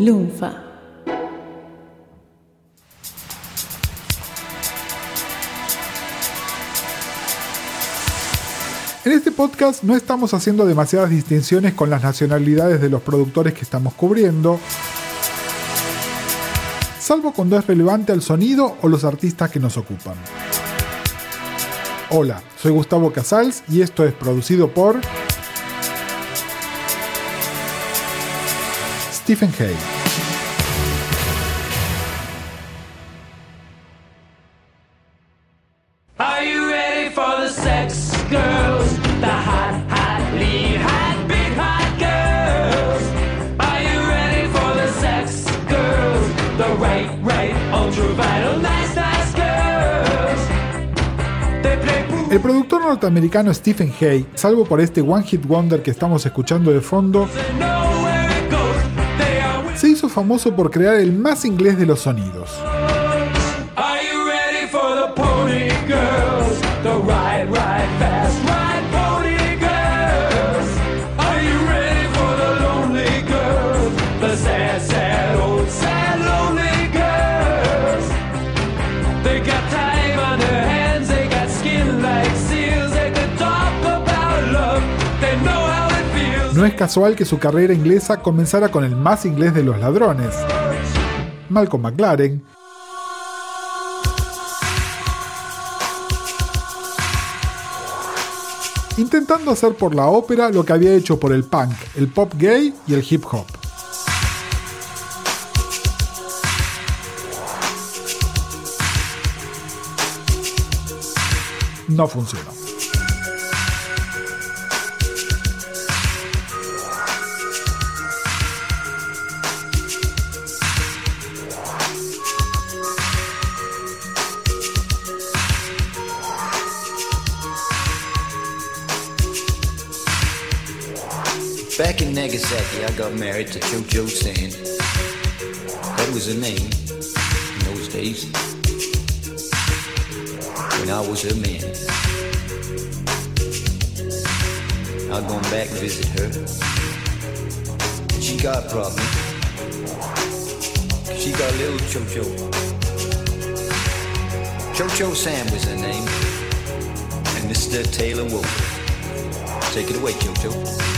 Lunfa. En este podcast no estamos haciendo demasiadas distinciones con las nacionalidades de los productores que estamos cubriendo, salvo cuando es relevante al sonido o los artistas que nos ocupan. Hola, soy Gustavo Casals y esto es producido por Stephen Hay. Are you ready for the sex girls? The hot, hot, lean, hot, big hot girls. Are you ready for the sex girls? The right, right, ultra vital, nice, nice girls. They play boo. El productor norteamericano Stephen Hay, salvo por este One Hit Wonder que estamos escuchando de fondo, famoso por crear el más inglés de los sonidos. No es casual que su carrera inglesa comenzara con el más inglés de los ladrones, Malcolm McLaren, intentando hacer por la ópera lo que había hecho por el punk, el pop gay y el hip hop. No funcionó. Back in Nagasaki, I got married to Chocho San. That was her name in those days. When I was her man. I've gone back and visit her. She got a problem. She got little Chocho. Chocho Sam was her name. And Mr. Taylor Wolf. Take it away, Chocho. Today's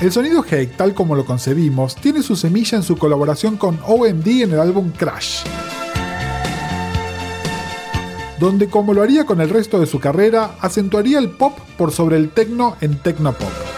El sonido Hake, tal como lo concebimos, tiene su semilla en su colaboración con OMD en el álbum Crash donde como lo haría con el resto de su carrera, acentuaría el pop por sobre el techno en techno pop.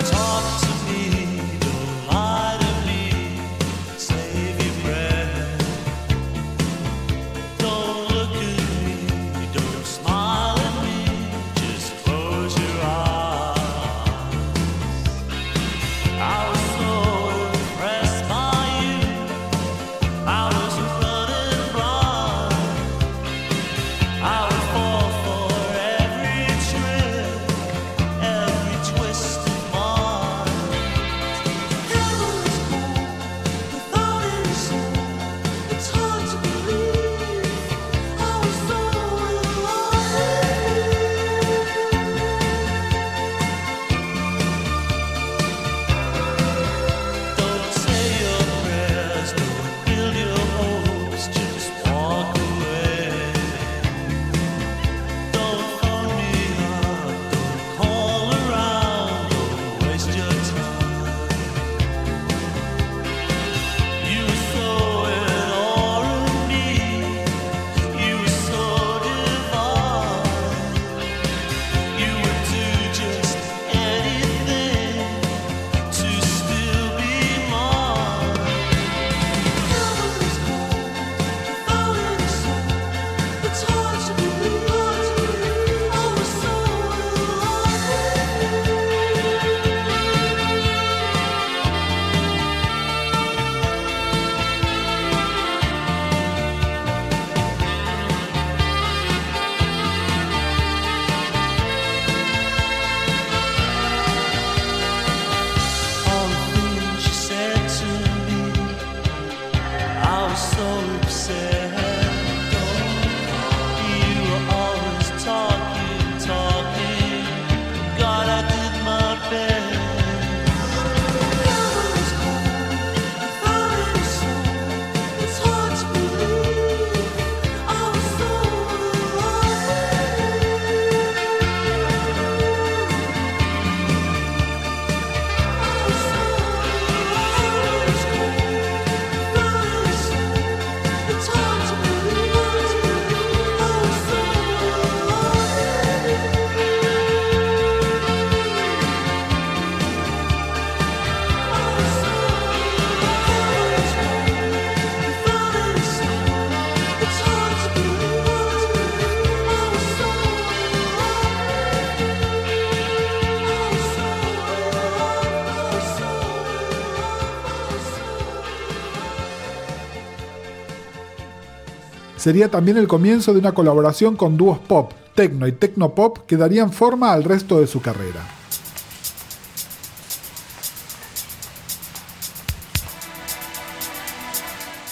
sería también el comienzo de una colaboración con dúos pop, techno y tecnopop que darían forma al resto de su carrera.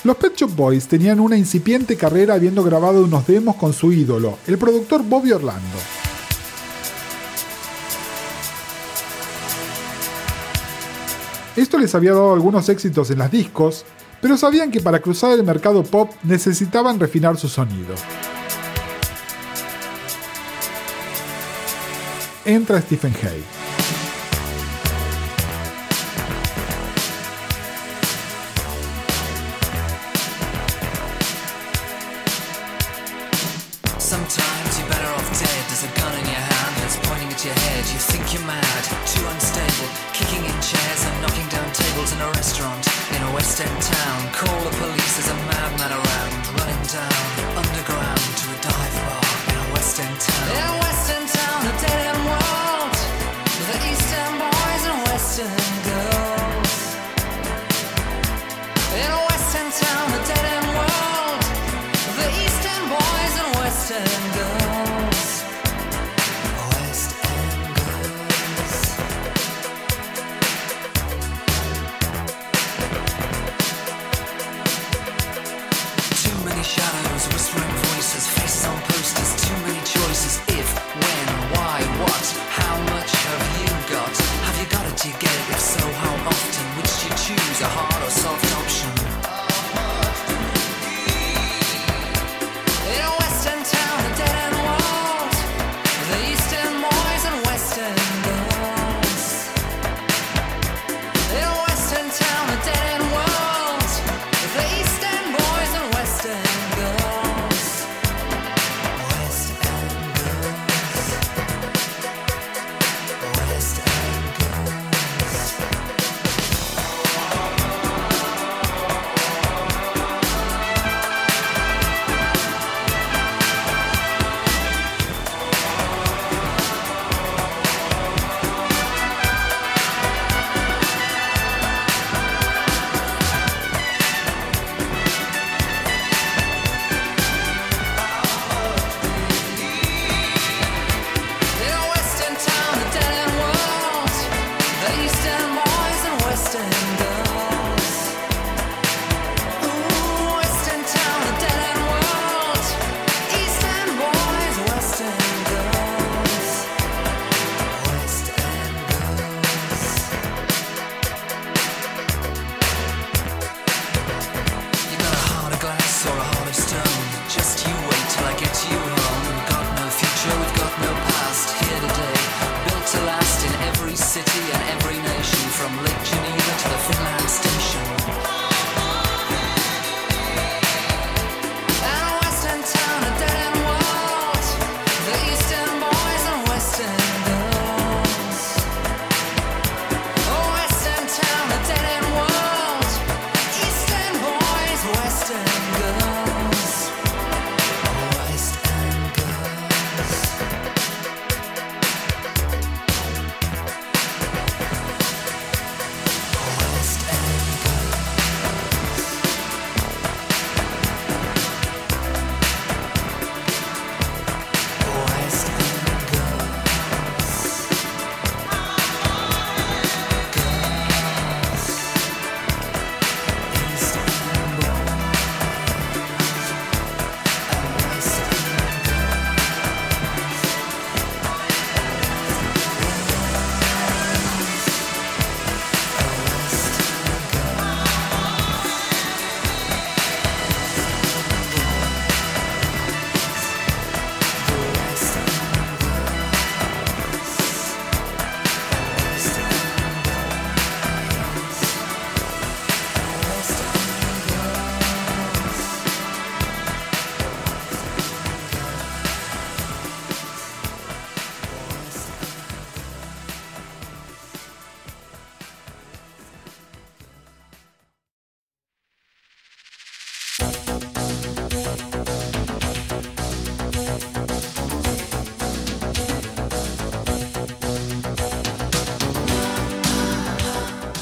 Los Pet Shop Boys tenían una incipiente carrera habiendo grabado unos demos con su ídolo, el productor Bobby Orlando. Esto les había dado algunos éxitos en las discos, pero sabían que para cruzar el mercado pop necesitaban refinar su sonido. Entra Stephen Hay.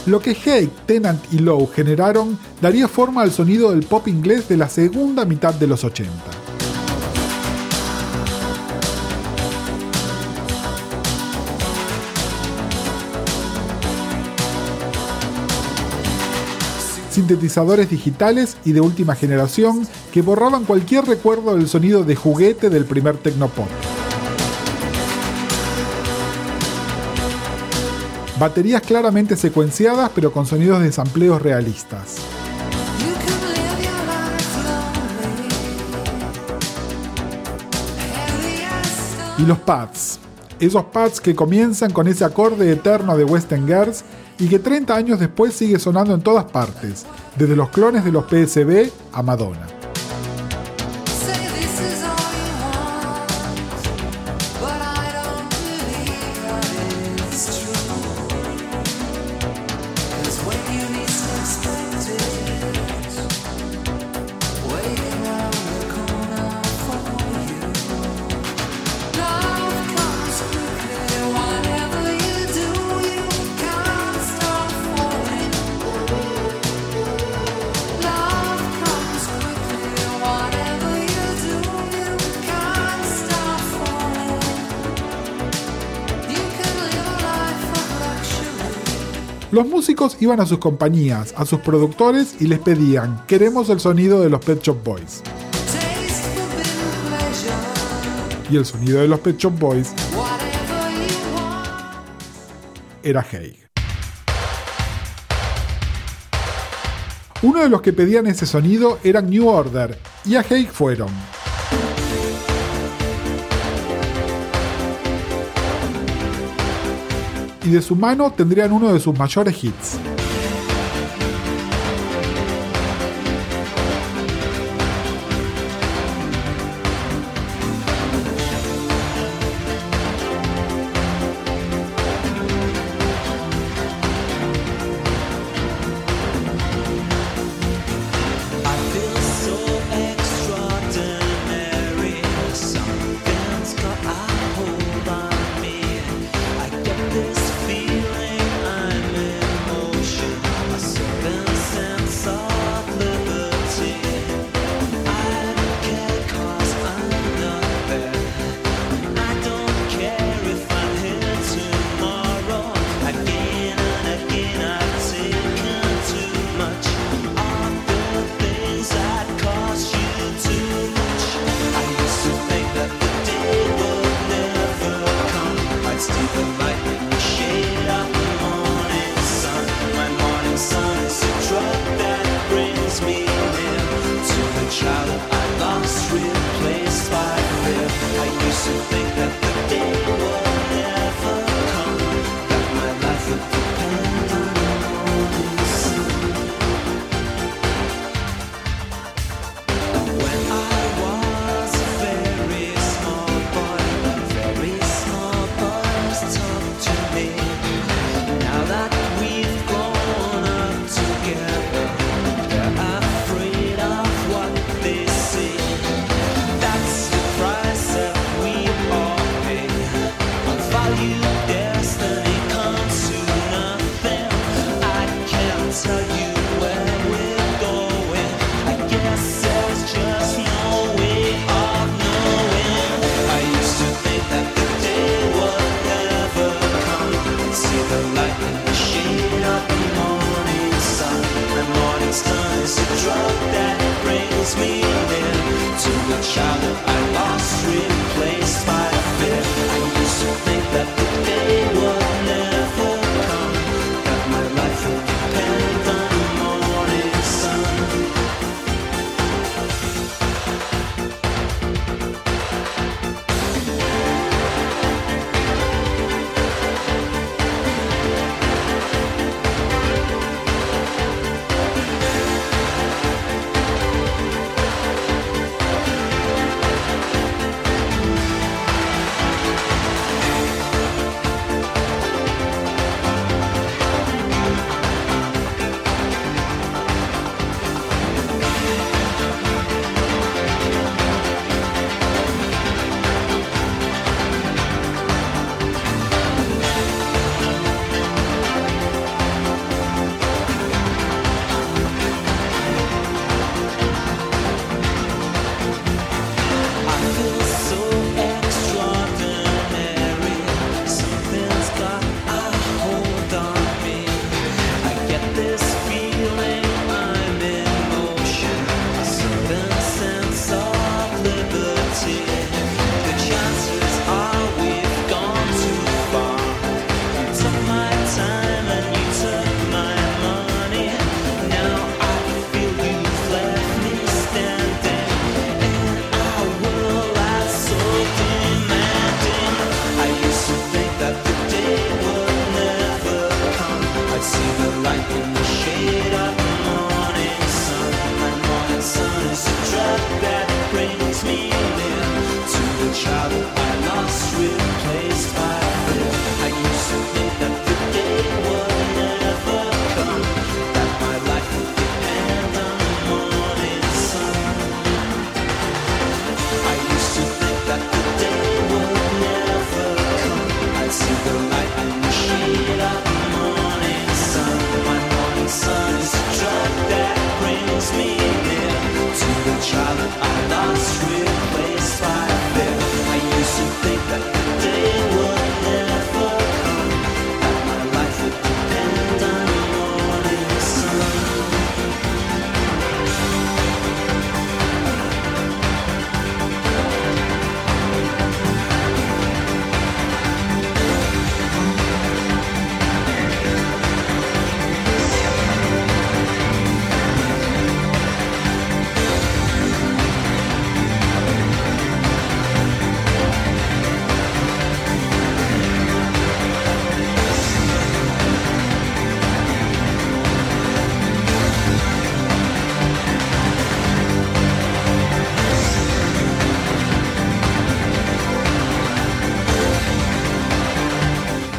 Lo que Hake, Tennant y Lowe generaron daría forma al sonido del pop inglés de la segunda mitad de los 80. sintetizadores digitales y de última generación que borraban cualquier recuerdo del sonido de juguete del primer Tecnopop. baterías claramente secuenciadas pero con sonidos de sampleos realistas. Y los pads, esos pads que comienzan con ese acorde eterno de Western Girls y que 30 años después sigue sonando en todas partes, desde los clones de los PSB a Madonna. Los músicos iban a sus compañías, a sus productores y les pedían, queremos el sonido de los Pet Shop Boys. Y el sonido de los Pet Shop Boys era Haig. Uno de los que pedían ese sonido eran New Order, y a Haig fueron y de su mano tendrían uno de sus mayores hits.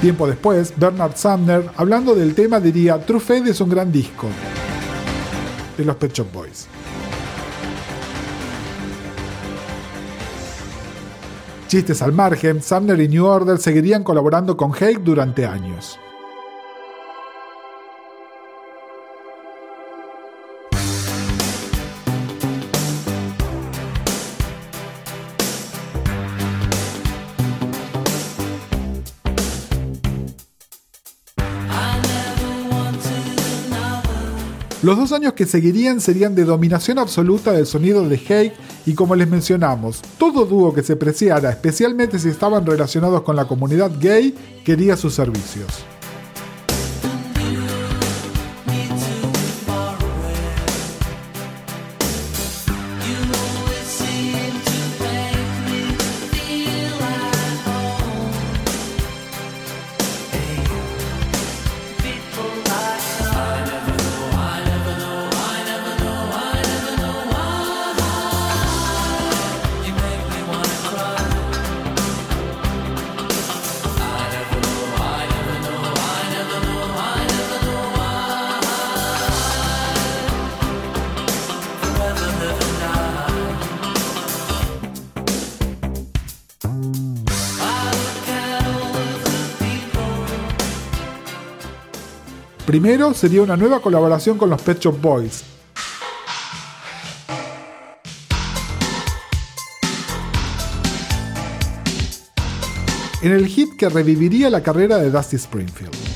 Tiempo después, Bernard Sumner, hablando del tema, diría: True Fate es un gran disco de los Pet Shop Boys. Chistes al margen, Sumner y New Order seguirían colaborando con Hake durante años. Los dos años que seguirían serían de dominación absoluta del sonido de Hake y como les mencionamos, todo dúo que se preciara, especialmente si estaban relacionados con la comunidad gay, quería sus servicios. Primero sería una nueva colaboración con los Pet Shop Boys. En el hit que reviviría la carrera de Dusty Springfield.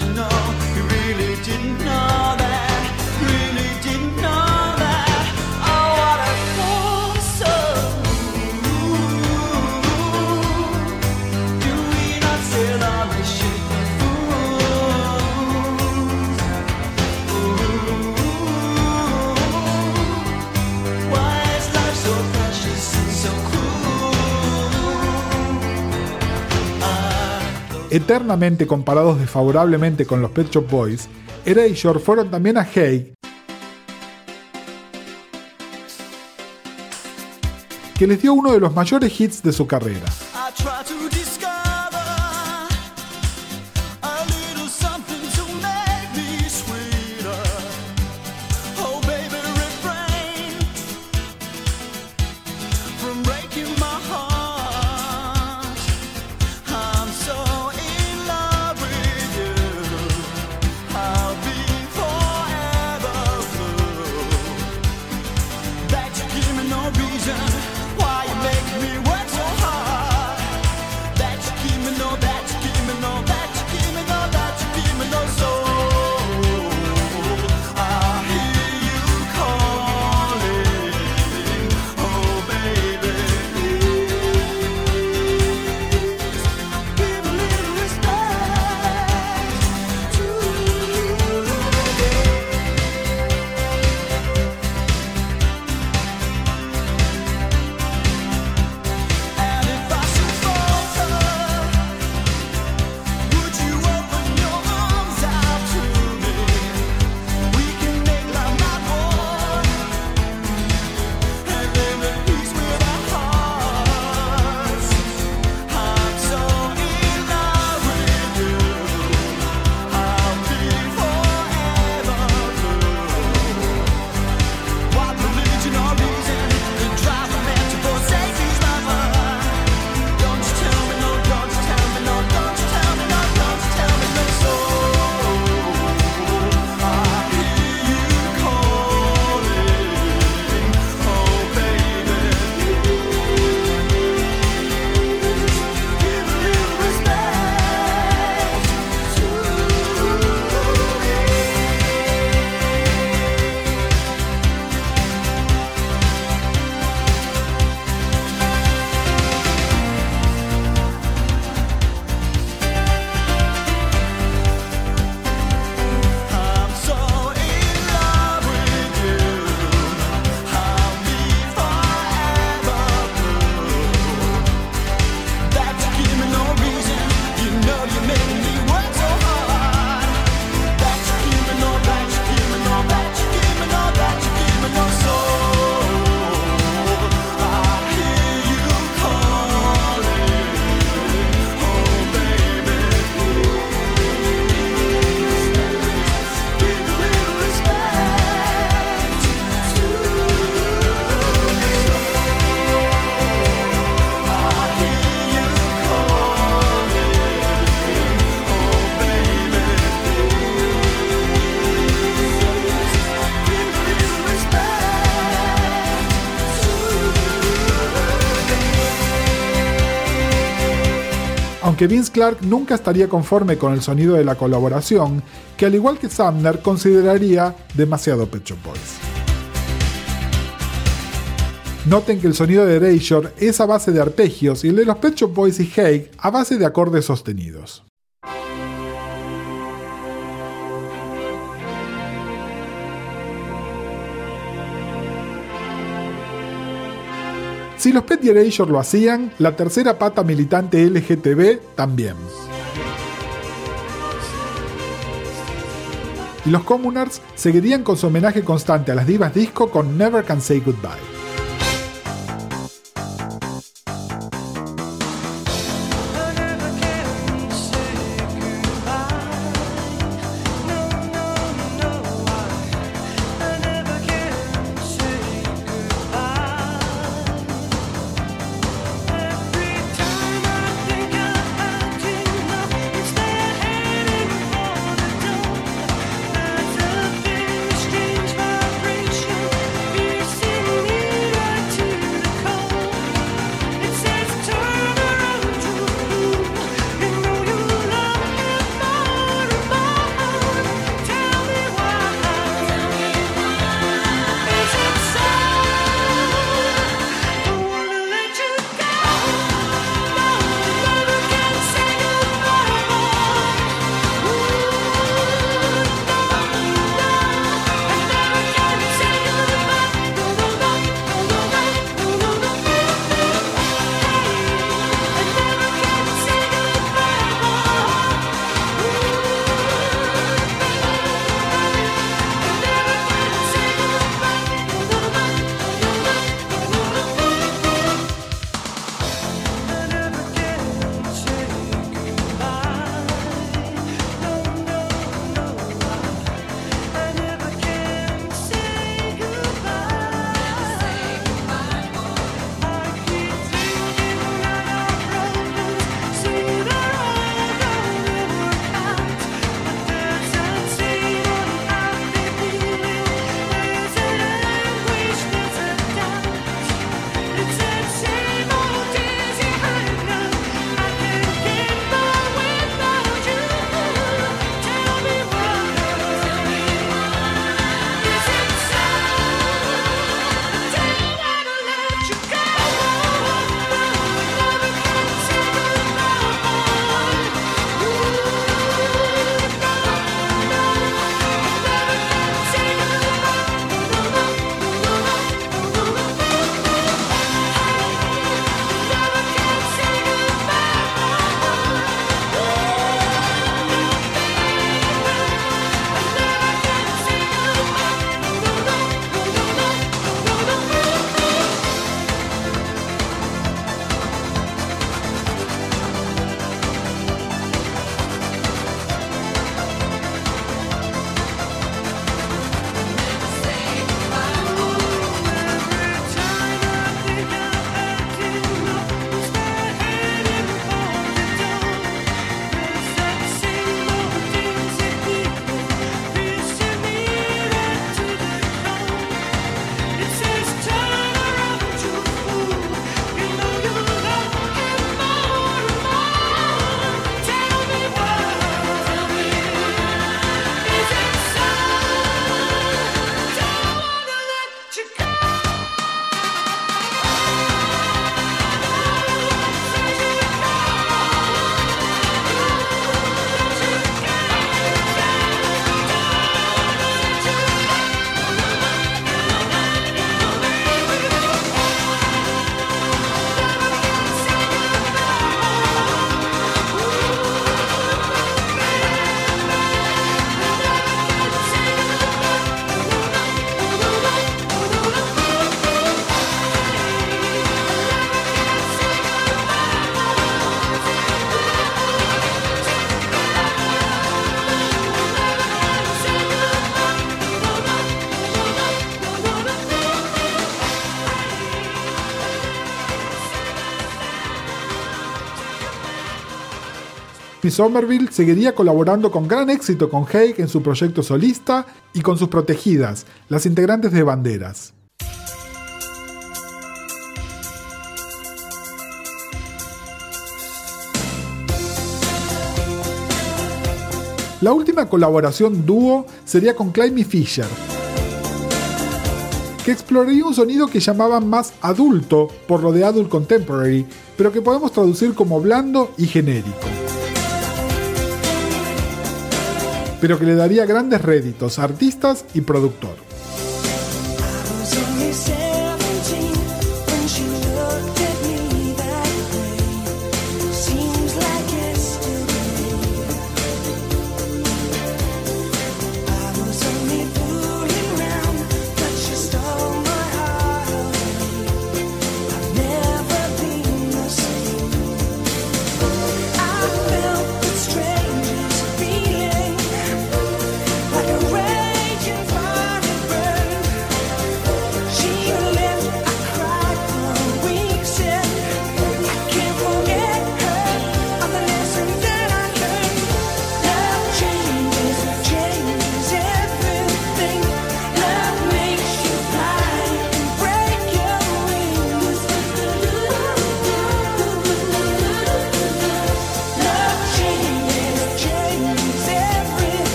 No. eternamente comparados desfavorablemente con los Pet Shop Boys, Erasure fueron también a Haig, que les dio uno de los mayores hits de su carrera. aunque Vince Clark nunca estaría conforme con el sonido de la colaboración, que al igual que Sumner consideraría demasiado Pecho Boys. Noten que el sonido de Erasure es a base de arpegios y el de los Pecho Boys y Haig a base de acordes sostenidos. Si los Pet Erasure lo hacían, la tercera pata militante LGTB también. Y los Communards seguirían con su homenaje constante a las divas disco con Never Can Say Goodbye. Miss Somerville seguiría colaborando con gran éxito con Hake en su proyecto solista y con sus protegidas, las integrantes de Banderas. La última colaboración dúo sería con Climby Fisher, que exploraría un sonido que llamaban más adulto por lo de adult contemporary, pero que podemos traducir como blando y genérico. pero que le daría grandes réditos a artistas y productor.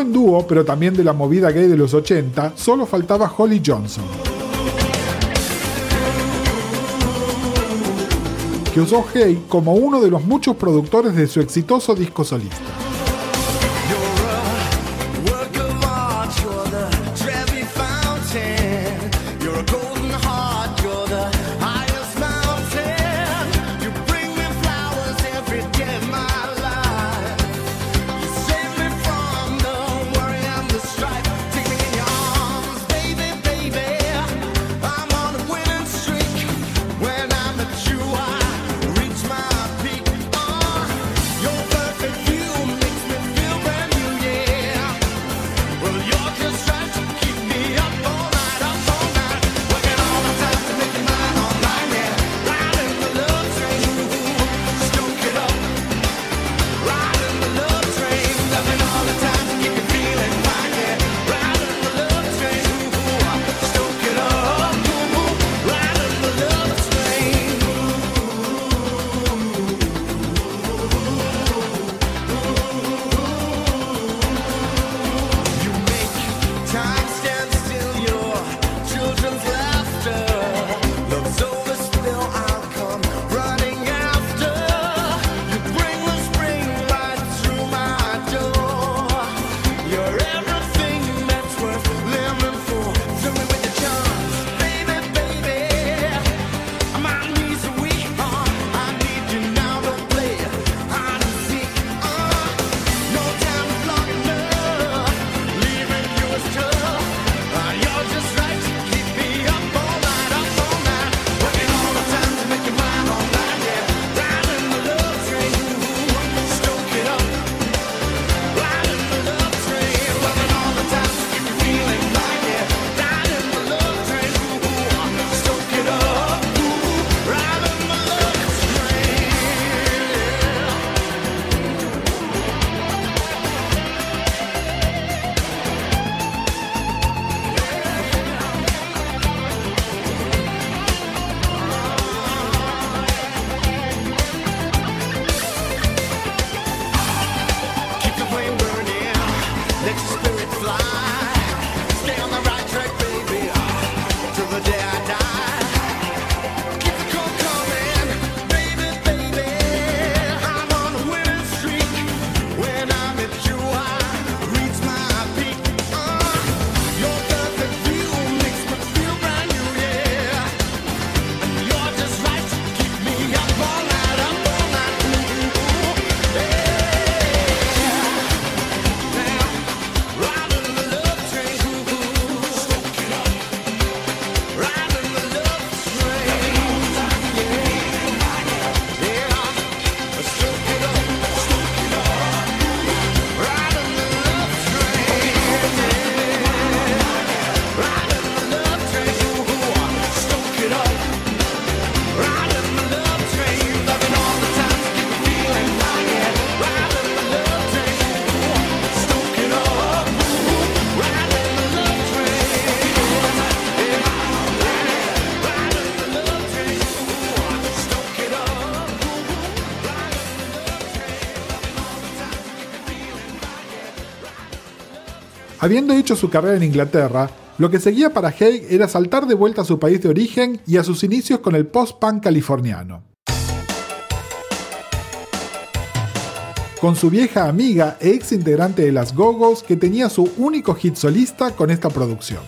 en dúo, pero también de la movida gay de los 80, solo faltaba Holly Johnson. Que usó Hey como uno de los muchos productores de su exitoso disco solista. Your Habiendo hecho su carrera en Inglaterra, lo que seguía para Haig era saltar de vuelta a su país de origen y a sus inicios con el post-punk californiano. Con su vieja amiga e ex integrante de las Gogos, que tenía su único hit solista con esta producción.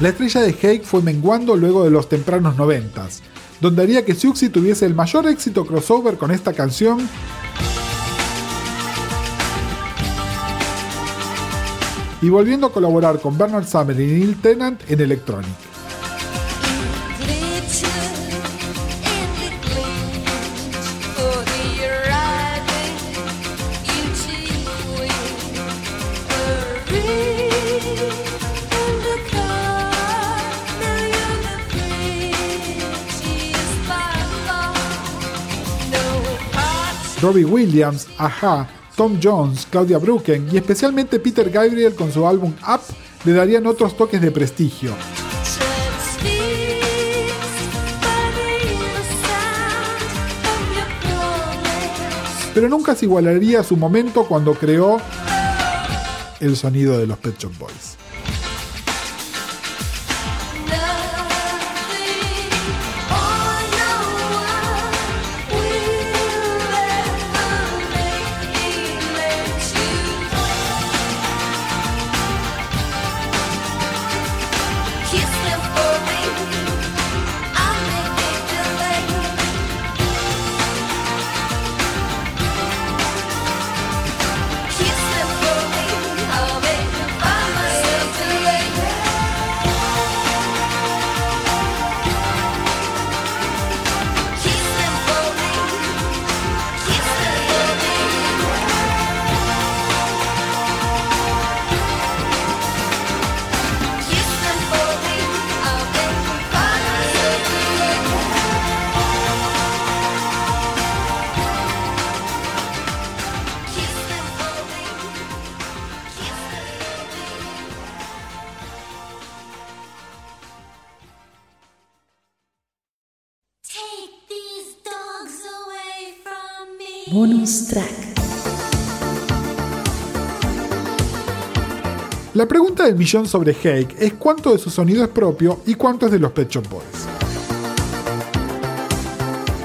La estrella de Hake fue menguando luego de los tempranos noventas, donde haría que Siouxsie tuviese el mayor éxito crossover con esta canción y volviendo a colaborar con Bernard Summer y Neil Tennant en Electronic. Robbie Williams, Aja, Tom Jones, Claudia Brooken y especialmente Peter Gabriel con su álbum Up le darían otros toques de prestigio. Pero nunca se igualaría a su momento cuando creó el sonido de los Pet Shop Boys. La pregunta del millón sobre Hake es cuánto de su sonido es propio y cuánto es de los Pet Shop Boys.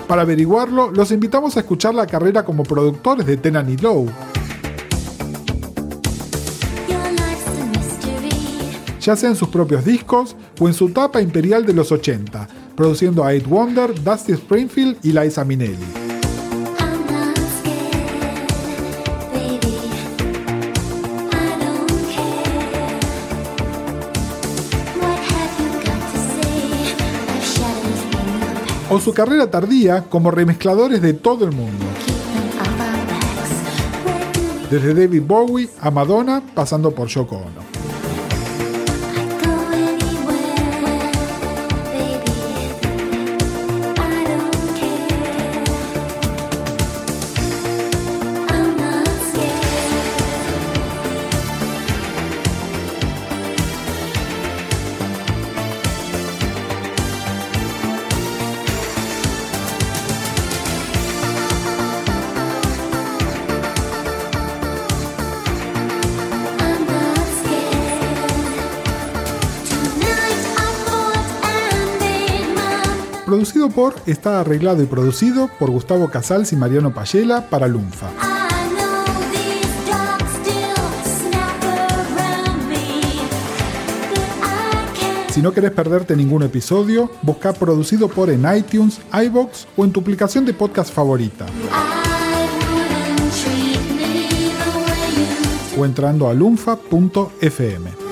Para averiguarlo, los invitamos a escuchar la carrera como productores de Tenan y Low, ya sea en sus propios discos o en su etapa imperial de los 80, produciendo a Eight Wonder, Dusty Springfield y Liza Minnelli. O su carrera tardía como remezcladores de todo el mundo, desde David Bowie a Madonna pasando por Yoko Ono. Producido por, está arreglado y producido por Gustavo Casals y Mariano Payela para Lunfa. Si no querés perderte ningún episodio, busca producido por en iTunes, iBox o en tu aplicación de podcast favorita, o entrando a lunfa.fm.